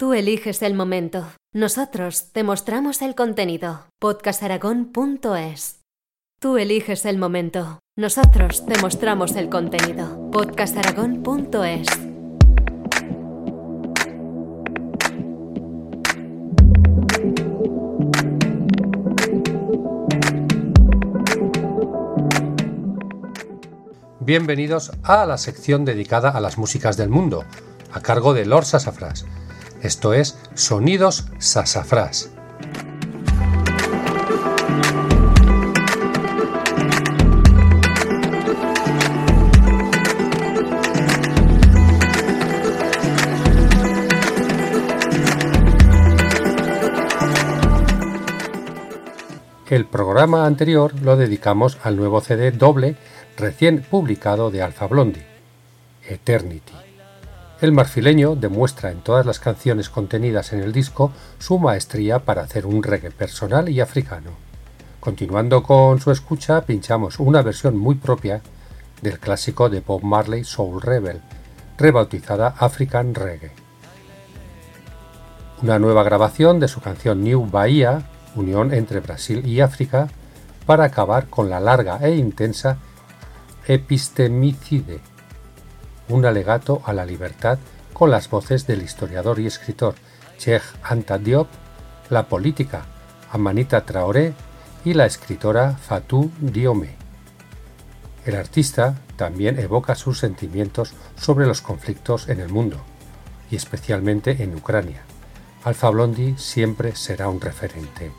Tú eliges el momento. Nosotros te mostramos el contenido. podcastaragón.es. Tú eliges el momento. Nosotros te mostramos el contenido. podcastaragón.es. Bienvenidos a la sección dedicada a las músicas del mundo, a cargo de Lord Sassafras. Esto es Sonidos Sassafras. El programa anterior lo dedicamos al nuevo CD doble recién publicado de Alpha Blondie, Eternity. El marfileño demuestra en todas las canciones contenidas en el disco su maestría para hacer un reggae personal y africano. Continuando con su escucha, pinchamos una versión muy propia del clásico de Bob Marley Soul Rebel, rebautizada African Reggae. Una nueva grabación de su canción New Bahía unión entre Brasil y África, para acabar con la larga e intensa Epistemicide, un alegato a la libertad con las voces del historiador y escritor Cheikh Anta Diop, la política Amanita Traoré y la escritora Fatou Diome. El artista también evoca sus sentimientos sobre los conflictos en el mundo, y especialmente en Ucrania. Alfa Blondie siempre será un referente.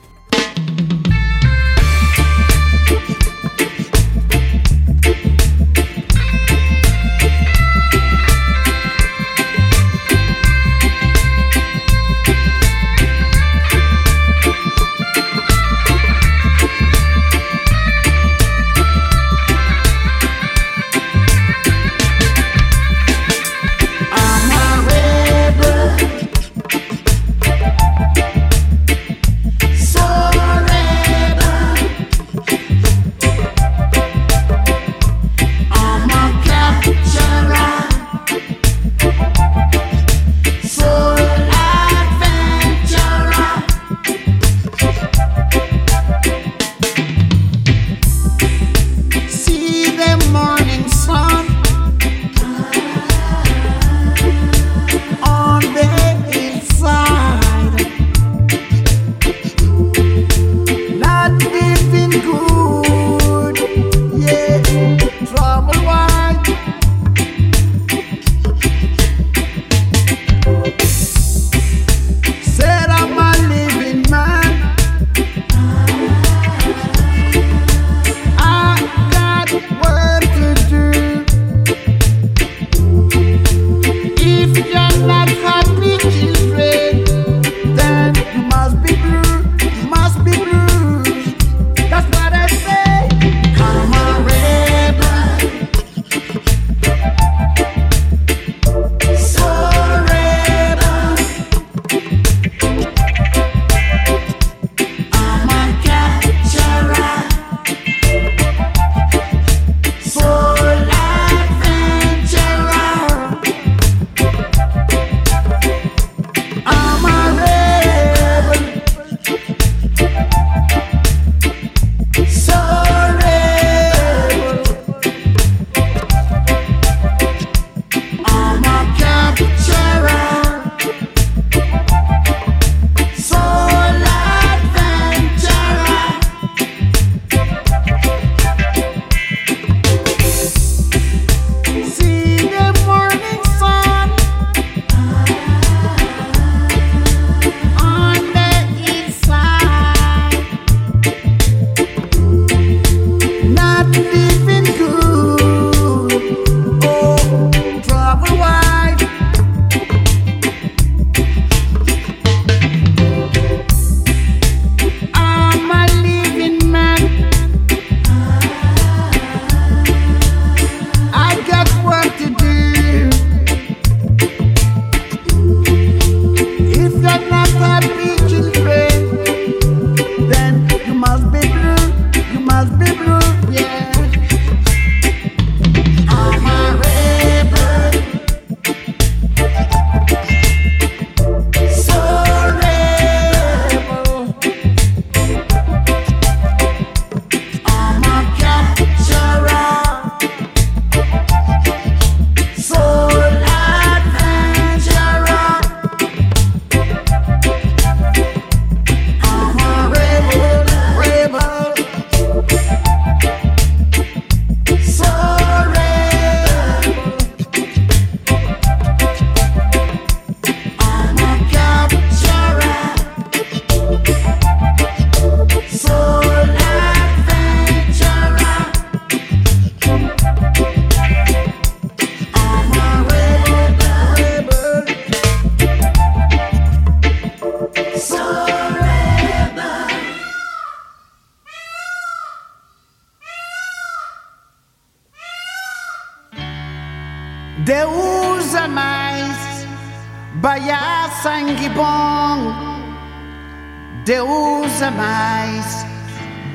mais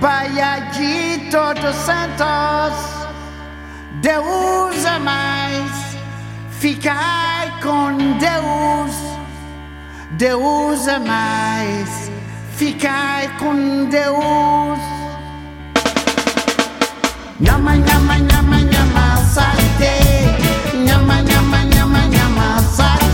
Baia de Todos Santos, Deus é mais. Ficai com Deus, Deus é mais. Ficai com Deus. Nyama nyama nyama nyama salte. Nyama nyama nyama nyama salte.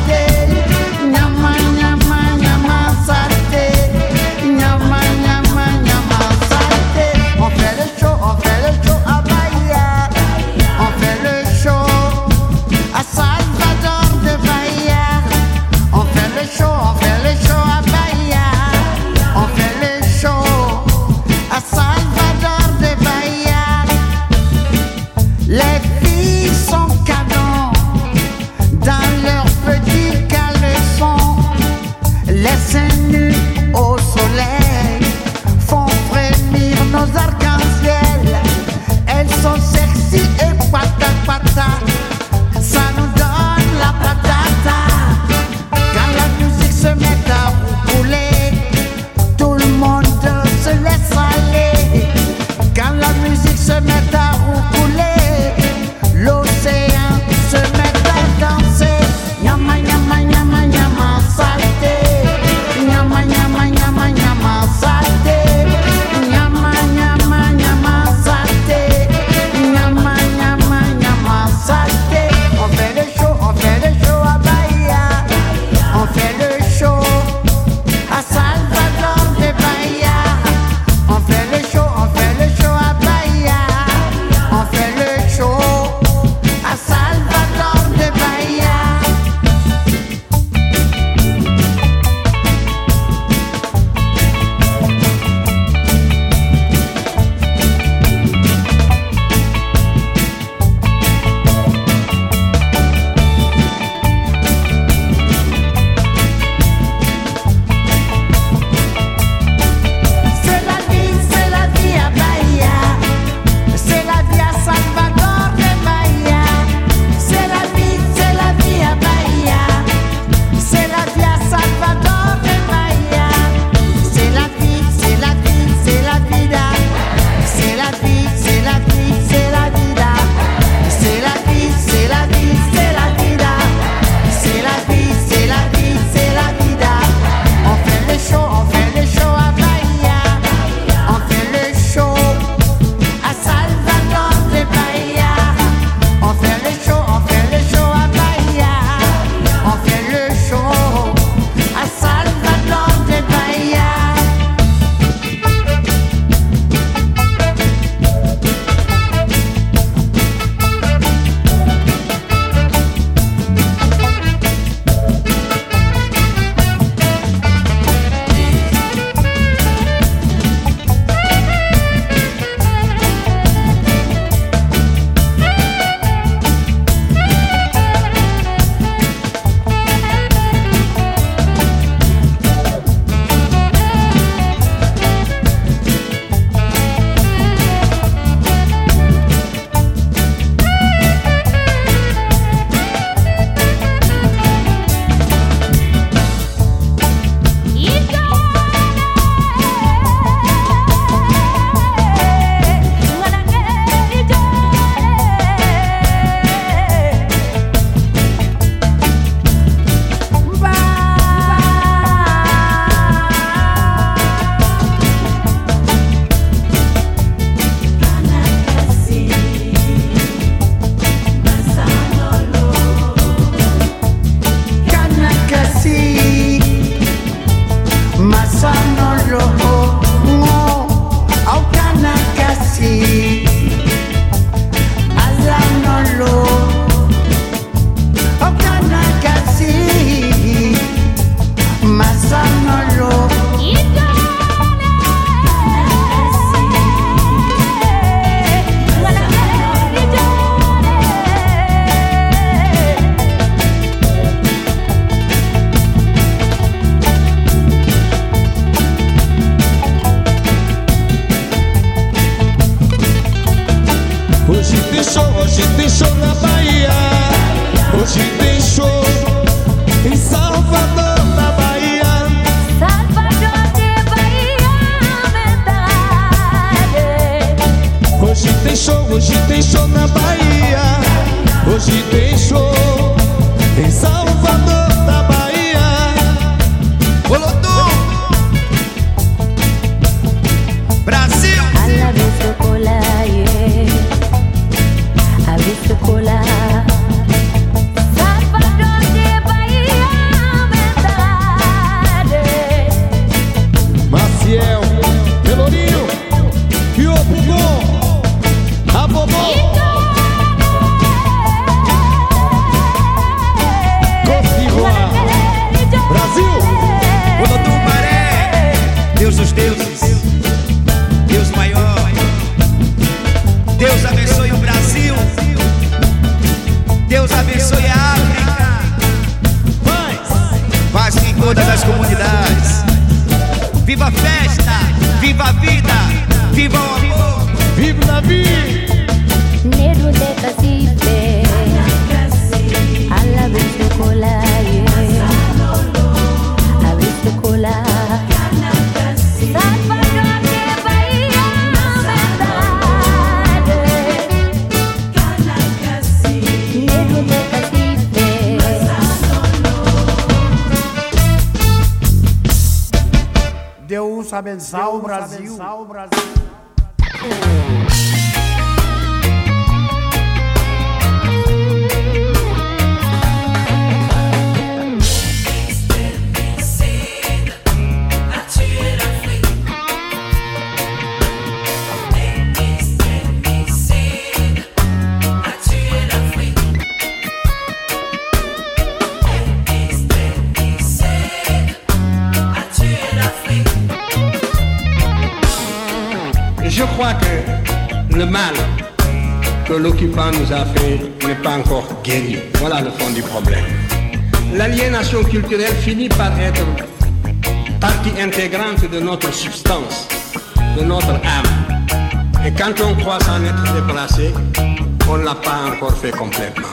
na Bahia. Hoje tem show em Salvador. Comunidades. Viva a festa, viva a vida, abençoar o Brasil. Crois que le mal que l'occupant nous a fait n'est pas encore guéri. Voilà le fond du problème. L'aliénation culturelle finit par être partie intégrante de notre substance, de notre âme. Et quand on croit s'en être déplacé, on ne l'a pas encore fait complètement.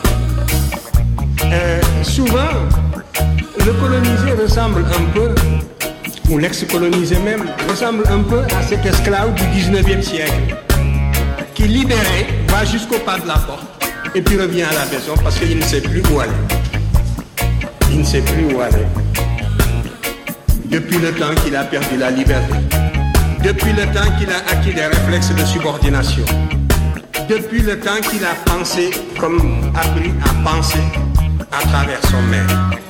Euh, souvent, le colonisé ressemble un peu, ou l'ex-colonisé même, ressemble un peu à cet esclave du 19e siècle, qui libéré va jusqu'au pas de la porte, et puis revient à la maison parce qu'il ne sait plus où aller. Il ne sait plus où aller. Depuis le temps qu'il a perdu la liberté, depuis le temps qu'il a acquis des réflexes de subordination, depuis le temps qu'il a pensé comme appris à penser à travers son maître.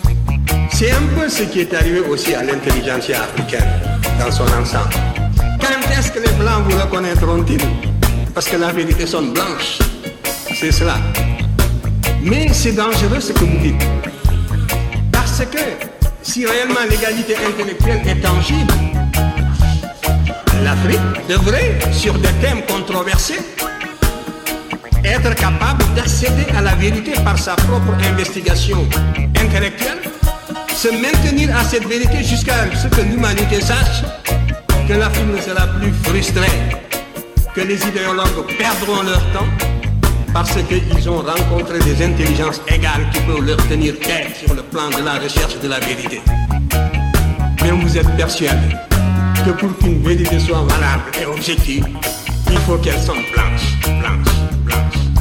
C'est un peu ce qui est arrivé aussi à l'intelligentsia africaine dans son ensemble. Quand est-ce que les Blancs vous reconnaîtront-ils Parce que la vérité sonne blanche. C'est cela. Mais c'est dangereux ce que vous dites. Parce que si réellement l'égalité intellectuelle est tangible, l'Afrique devrait, sur des thèmes controversés, être capable d'accéder à la vérité par sa propre investigation intellectuelle, se maintenir à cette vérité jusqu'à ce que l'humanité sache que l'Afrique ne sera plus frustrée, que les idéologues perdront leur temps parce qu'ils ont rencontré des intelligences égales qui peuvent leur tenir tête sur le plan de la recherche de la vérité. Mais vous êtes persuadé que pour qu'une vérité soit valable et objective, il faut qu'elle soit blanche, blanche, blanche, blanche.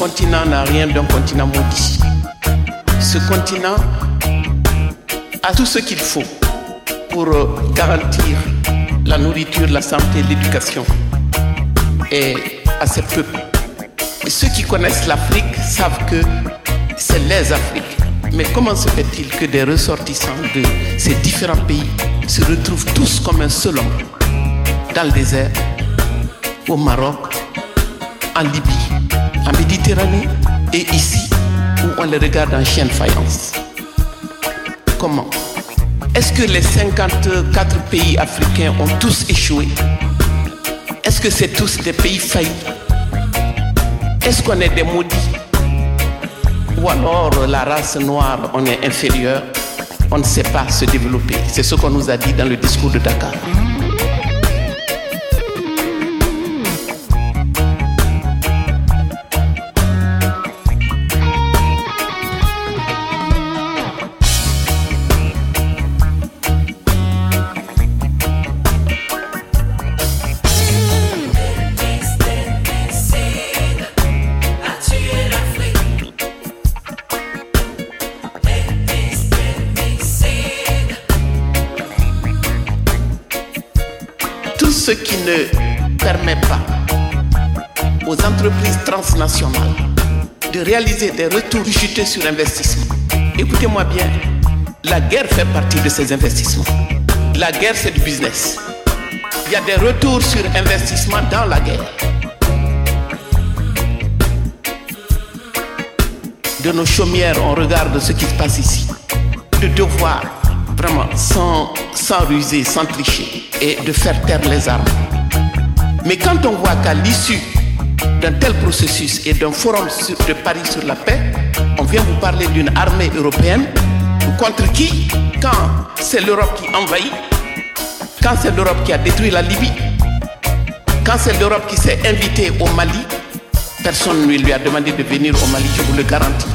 Continent n'a rien d'un continent maudit. Ce continent a tout ce qu'il faut pour euh, garantir la nourriture, la santé, l'éducation et à ses peuples. Et ceux qui connaissent l'Afrique savent que c'est les Afriques. Mais comment se fait-il que des ressortissants de ces différents pays se retrouvent tous comme un seul homme dans le désert, au Maroc, en Libye, Et ici où on les regarde en chien de faïence. Comment? Est-ce que les 54 pays africains ont tous échoué? Est-ce que c'est tous des pays faillis Est-ce qu'on est des maudits? Ou alors la race noire, on est inférieur? On ne sait pas se développer. C'est ce qu'on nous a dit dans le discours de Dakar. De réaliser des retours jutés sur investissement. Écoutez-moi bien, la guerre fait partie de ces investissements. La guerre, c'est du business. Il y a des retours sur investissement dans la guerre. de nos chaumières, on regarde ce qui se passe ici. De devoir, vraiment, sans, sans ruser, sans tricher, et de faire taire les armes. Mais quand on voit qu'à l'issue d'un tel processus et d'un forum de Paris sur la paix, on vient vous parler d'une armée européenne contre qui, quand c'est l'Europe qui envahit, quand c'est l'Europe qui a détruit la Libye, quand c'est l'Europe qui s'est invitée au Mali, personne ne lui a demandé de venir au Mali, je vous le garantis.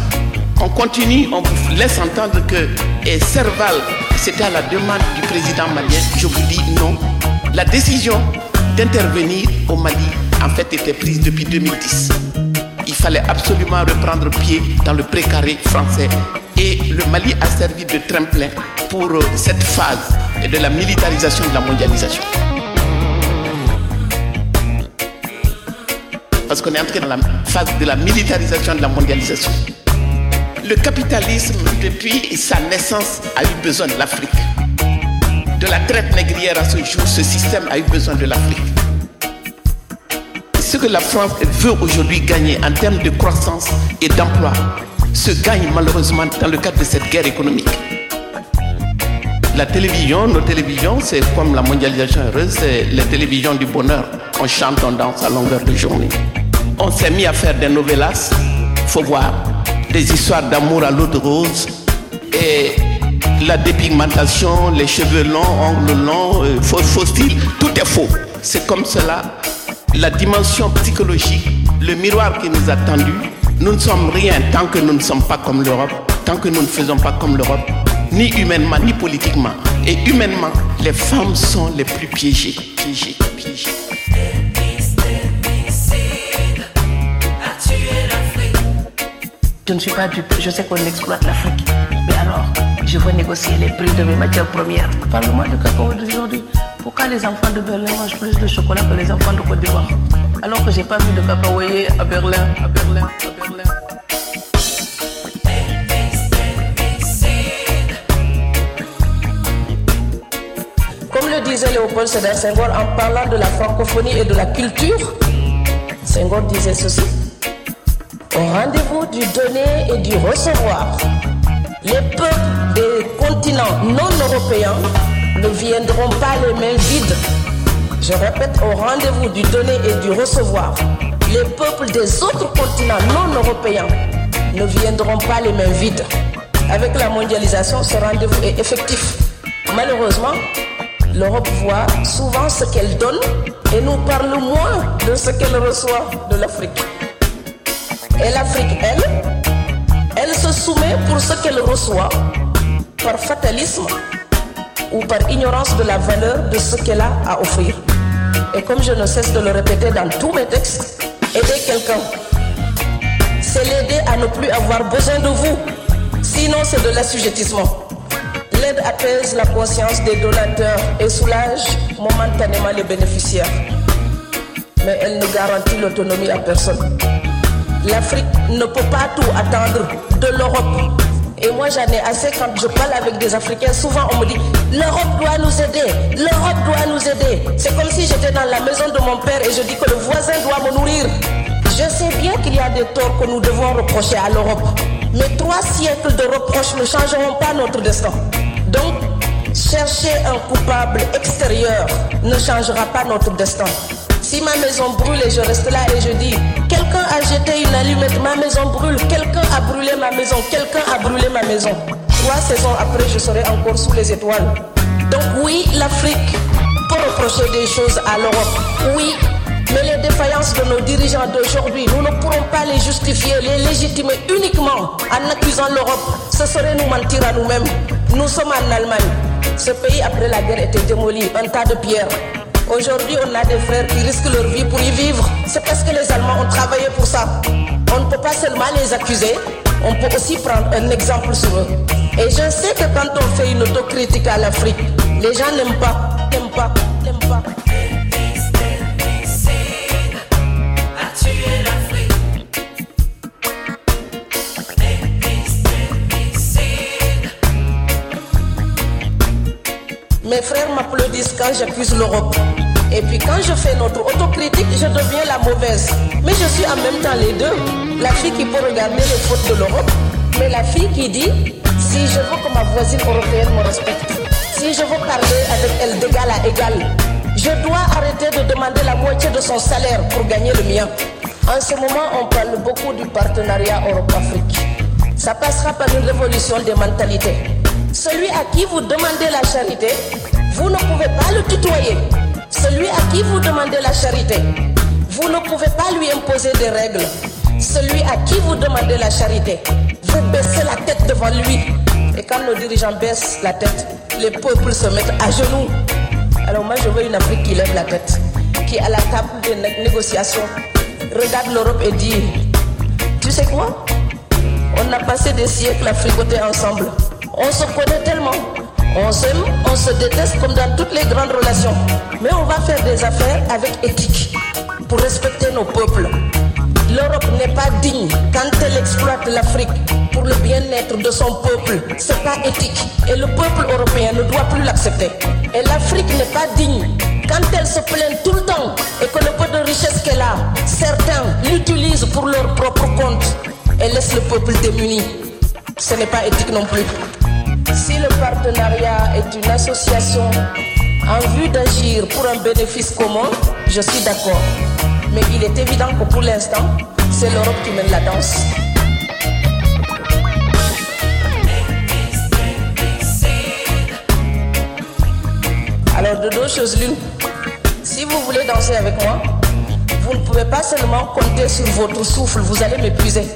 On continue, on vous laisse entendre que et Serval, c'était à la demande du président malien. Je vous dis non. La décision d'intervenir au Mali, en fait, était prise depuis 2010. Il fallait absolument reprendre pied dans le précaré français. Et le Mali a servi de tremplin pour euh, cette phase de la militarisation de la mondialisation. Parce qu'on est entré dans la phase de la militarisation de la mondialisation. Le capitalisme, depuis sa naissance, a eu besoin de l'Afrique. De la traite négrière à ce jour, ce système a eu besoin de l'Afrique. Ce que la France veut aujourd'hui gagner en termes de croissance et d'emploi se gagne malheureusement dans le cadre de cette guerre économique. La télévision, nos télévisions, c'est comme la mondialisation heureuse, c'est les télévisions du bonheur. On chante, on danse à longueur de journée. On s'est mis à faire des novellas, faut voir, des histoires d'amour à l'eau de rose et la dépigmentation, les cheveux longs, ongles longs, euh, faux, faux style, tout est faux. C'est comme cela. La dimension psychologique, le miroir qui nous a tendu, nous ne sommes rien tant que nous ne sommes pas comme l'Europe, tant que nous ne faisons pas comme l'Europe, ni humainement, ni politiquement. Et humainement, les femmes sont les plus piégées, piégées, piégées. Je ne suis pas dupe, je sais qu'on exploite l'Afrique. Mais alors, je veux négocier les prix de mes matières premières. Parle-moi de cacao d'aujourd'hui. Pourquoi les enfants de Berlin mangent plus de chocolat que les enfants de Côte d'Ivoire Alors que j'ai pas vu de cacaoyer à Berlin, à Berlin, à Berlin. Comme le disait Léopold Sédar Senghor en parlant de la francophonie et de la culture, Senghor disait ceci. Au rendez-vous du donner et du recevoir, les peuples des continents non européens ne viendront pas les mains vides. Je répète, au rendez-vous du donner et du recevoir, les peuples des autres continents non européens ne viendront pas les mains vides. Avec la mondialisation, ce rendez-vous est effectif. Malheureusement, l'Europe voit souvent ce qu'elle donne et nous parle moins de ce qu'elle reçoit de l'Afrique. Et l'Afrique, elle, elle se soumet pour ce qu'elle reçoit par fatalisme ou par ignorance de la valeur de ce qu'elle a à offrir. Et comme je ne cesse de le répéter dans tous mes textes, aider quelqu'un, c'est l'aider à ne plus avoir besoin de vous. Sinon, c'est de l'assujettissement. L'aide apaise la conscience des donateurs et soulage momentanément les bénéficiaires. Mais elle ne garantit l'autonomie à personne. L'Afrique ne peut pas tout attendre de l'Europe. Et moi j'en ai assez quand je parle avec des Africains. Souvent on me dit l'Europe doit nous aider, l'Europe doit nous aider. C'est comme si j'étais dans la maison de mon père et je dis que le voisin doit me nourrir. Je sais bien qu'il y a des torts que nous devons reprocher à l'Europe. Mais trois siècles de reproches ne changeront pas notre destin. Donc, chercher un coupable extérieur ne changera pas notre destin. Si ma maison brûle et je reste là et je dis, quelqu'un a jeté une allumette, ma maison brûle, quelqu'un a brûlé ma maison, quelqu'un a brûlé ma maison. Trois saisons après, je serai encore sous les étoiles. Donc oui, l'Afrique peut reprocher des choses à l'Europe. Oui, mais les défaillances de nos dirigeants d'aujourd'hui, nous ne pourrons pas les justifier, les légitimer uniquement en accusant l'Europe. Ce serait nous mentir à nous-mêmes. Nous sommes en Allemagne. Ce pays, après la guerre, était démoli, un tas de pierres. Aujourd'hui, on a des frères qui risquent leur vie pour y vivre. C'est parce que les Allemands ont travaillé pour ça. On ne peut pas seulement les accuser, on peut aussi prendre un exemple sur eux. Et je sais que quand on fait une autocritique à l'Afrique, les gens n'aiment pas, n'aiment pas, n'aiment pas. Mes frères m'applaudissent quand j'accuse l'Europe. Et puis quand je fais notre autocritique, je deviens la mauvaise. Mais je suis en même temps les deux. La fille qui peut regarder les fautes de l'Europe, mais la fille qui dit, si je veux que ma voisine européenne me respecte, si je veux parler avec elle d'égal à égal, je dois arrêter de demander la moitié de son salaire pour gagner le mien. En ce moment, on parle beaucoup du partenariat Europe-Afrique. Ça passera par une révolution des mentalités. Celui à qui vous demandez la charité, vous ne pouvez pas le tutoyer. Celui à qui vous demandez la charité, vous ne pouvez pas lui imposer des règles. Celui à qui vous demandez la charité, vous baissez la tête devant lui. Et quand nos dirigeants baissent la tête, les peuples se mettent à genoux. Alors moi, je veux une Afrique qui lève la tête, qui à la table des né- négociations regarde l'Europe et dit, tu sais quoi? On a passé des siècles à fricoter ensemble. On se connaît tellement. On s'aime, on se déteste comme dans toutes les grandes relations. Mais on va faire des affaires avec éthique pour respecter nos peuples. L'Europe n'est pas digne quand elle exploite l'Afrique pour le bien-être de son peuple. C'est pas éthique. Et le peuple européen ne doit plus l'accepter. Et l'Afrique n'est pas digne quand elle se plaint tout le temps et que le peu de richesse qu'elle a, certains l'utilisent pour leur propre compte et laissent le peuple démuni. Ce n'est pas éthique non plus. Si le partenariat est une association en vue d'agir pour un bénéfice commun, je suis d'accord. Mais il est évident que pour l'instant, c'est l'Europe qui mène la danse. Alors de deux choses l'une, si vous voulez danser avec moi, vous ne pouvez pas seulement compter sur votre souffle, vous allez m'épuiser.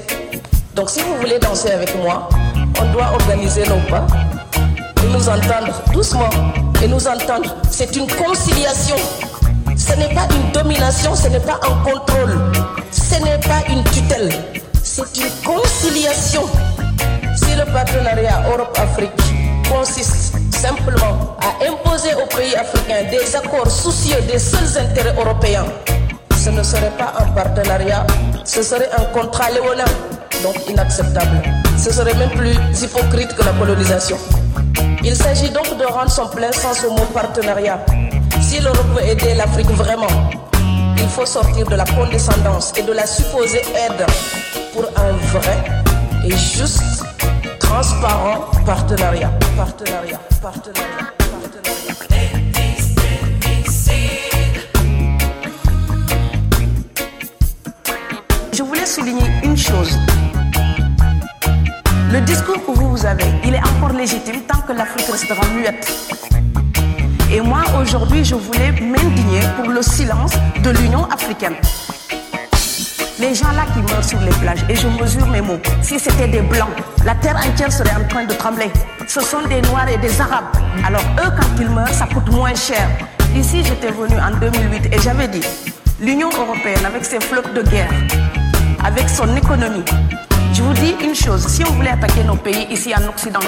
Donc si vous voulez danser avec moi, on doit organiser nos pas nous entendre doucement et nous entendre. C'est une conciliation. Ce n'est pas une domination, ce n'est pas un contrôle, ce n'est pas une tutelle, c'est une conciliation. Si le partenariat Europe-Afrique consiste simplement à imposer aux pays africains des accords soucieux des seuls intérêts européens, ce ne serait pas un partenariat, ce serait un contrat léonin, donc inacceptable. Ce serait même plus hypocrite que la colonisation. Il s'agit donc de rendre son plein sens au mot partenariat. Si l'Europe veut aider l'Afrique vraiment, il faut sortir de la condescendance et de la supposée aide pour un vrai et juste, transparent partenariat. Partenariat, partenariat, partenariat. Je voulais souligner une chose. Le discours que vous, avez, il est encore légitime tant que l'Afrique restera muette. Et moi, aujourd'hui, je voulais m'indigner pour le silence de l'Union africaine. Les gens là qui meurent sur les plages, et je mesure mes mots, si c'était des blancs, la terre entière serait en train de trembler. Ce sont des noirs et des arabes. Alors eux, quand ils meurent, ça coûte moins cher. Ici, j'étais venu en 2008 et j'avais dit, l'Union européenne, avec ses flottes de guerre, avec son économie, je vous dis une chose, si on voulait attaquer nos pays ici en Occident,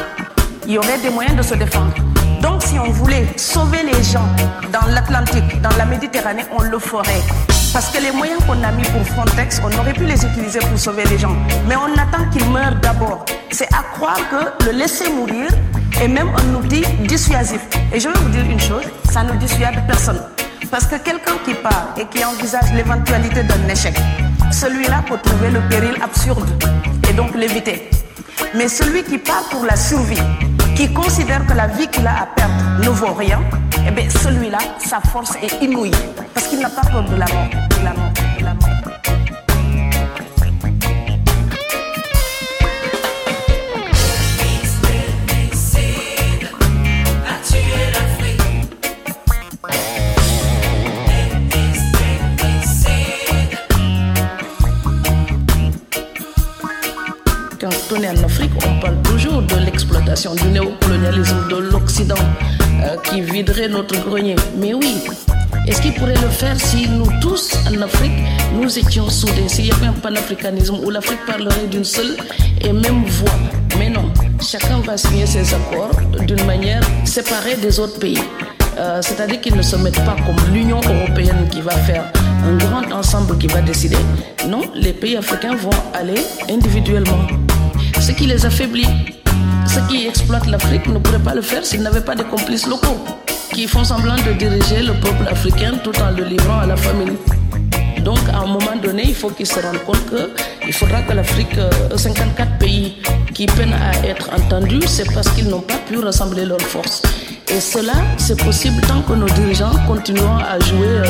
il y aurait des moyens de se défendre. Donc si on voulait sauver les gens dans l'Atlantique, dans la Méditerranée, on le ferait. Parce que les moyens qu'on a mis pour Frontex, on aurait pu les utiliser pour sauver les gens. Mais on attend qu'ils meurent d'abord. C'est à croire que le laisser mourir est même un outil dissuasif. Et je vais vous dire une chose, ça ne dissuade personne. Parce que quelqu'un qui part et qui envisage l'éventualité d'un échec, celui-là peut trouver le péril absurde et donc l'éviter. Mais celui qui part pour la survie, qui considère que la vie qu'il a à perdre ne vaut rien, eh bien celui-là, sa force est inouïe. Parce qu'il n'a pas peur de la mort. En Afrique, on parle toujours de l'exploitation, du néocolonialisme de l'Occident euh, qui viderait notre grenier. Mais oui, est-ce qu'il pourrait le faire si nous tous en Afrique, nous étions soudés, s'il y avait un panafricanisme où l'Afrique parlerait d'une seule et même voix Mais non, chacun va signer ses accords d'une manière séparée des autres pays. Euh, C'est-à-dire qu'ils ne se mettent pas comme l'Union européenne qui va faire un grand ensemble qui va décider. Non, les pays africains vont aller individuellement. Ce qui les affaiblit. Ceux qui exploitent l'Afrique ne pourraient pas le faire s'ils n'avaient pas de complices locaux. qui font semblant de diriger le peuple africain tout en le livrant à la famille. Donc, à un moment donné, il faut qu'ils se rendent compte qu'il faudra que l'Afrique, euh, 54 pays qui peinent à être entendus, c'est parce qu'ils n'ont pas pu rassembler leurs forces. Et cela, c'est possible tant que nos dirigeants continueront à jouer euh,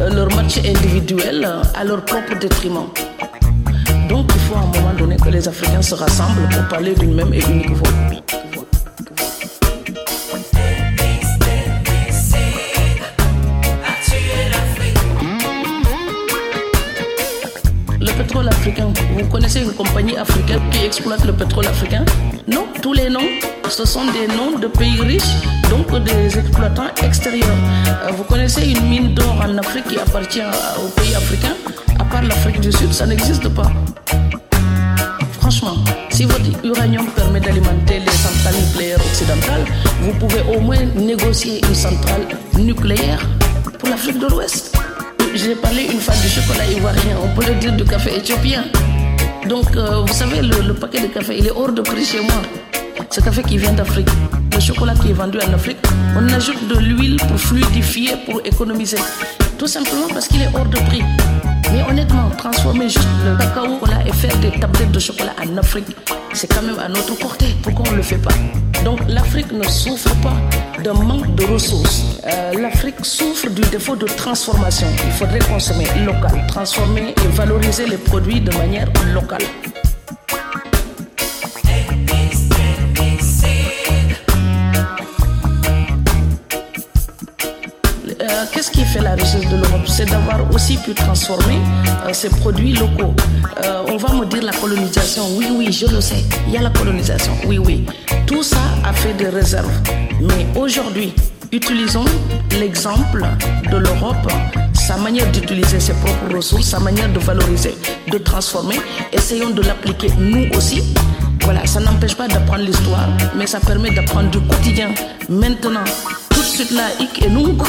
euh, leur match individuel euh, à leur propre détriment. À un moment donné que les Africains se rassemblent pour parler d'une même et unique voix. Le pétrole africain, vous connaissez une compagnie africaine qui exploite le pétrole africain? Non, tous les noms, ce sont des noms de pays riches, donc des exploitants extérieurs. Euh, Vous connaissez une mine d'or en Afrique qui appartient aux pays africains À part l'Afrique du Sud, ça n'existe pas. Franchement, si votre uranium permet d'alimenter les centrales nucléaires occidentales, vous pouvez au moins négocier une centrale nucléaire pour l'Afrique de l'Ouest. J'ai parlé une fois du chocolat ivoirien, on peut le dire du café éthiopien. Donc, euh, vous savez, le, paquet de café, il est hors de prix chez moi. Ce café qui vient d'Afrique, le chocolat qui est vendu en Afrique, on ajoute de l'huile pour fluidifier, pour économiser. Tout simplement parce qu'il est hors de prix. Mais honnêtement, transformer le cacao et faire des tablettes de chocolat en Afrique, c'est quand même à notre portée. Pourquoi on ne le fait pas? Donc l'Afrique ne souffre pas d'un manque de ressources. Euh, L'Afrique souffre du défaut de transformation. Il faudrait consommer local, transformer et valoriser les produits de manière locale. Qu'est-ce qui fait la richesse de l'Europe? C'est d'avoir aussi pu transformer euh, ses produits locaux. Euh, on va me dire la colonisation. Oui, oui, je le sais. Il y a la colonisation. Oui, oui. Tout ça a fait des réserves. Mais aujourd'hui, utilisons l'exemple de l'Europe, sa manière d'utiliser ses propres ressources, sa manière de valoriser, de transformer. Essayons de l'appliquer nous aussi. Voilà, ça n'empêche pas d'apprendre l'histoire, mais ça permet d'apprendre du quotidien. Maintenant, tout de suite là, hic et nunc,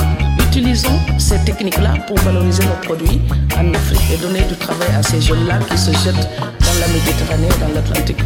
utilisons ces techniques-là pour valoriser nos produits en Afrique et donner du travail à ces jeunes-là qui se jettent dans la Méditerranée et dans l'Atlantique.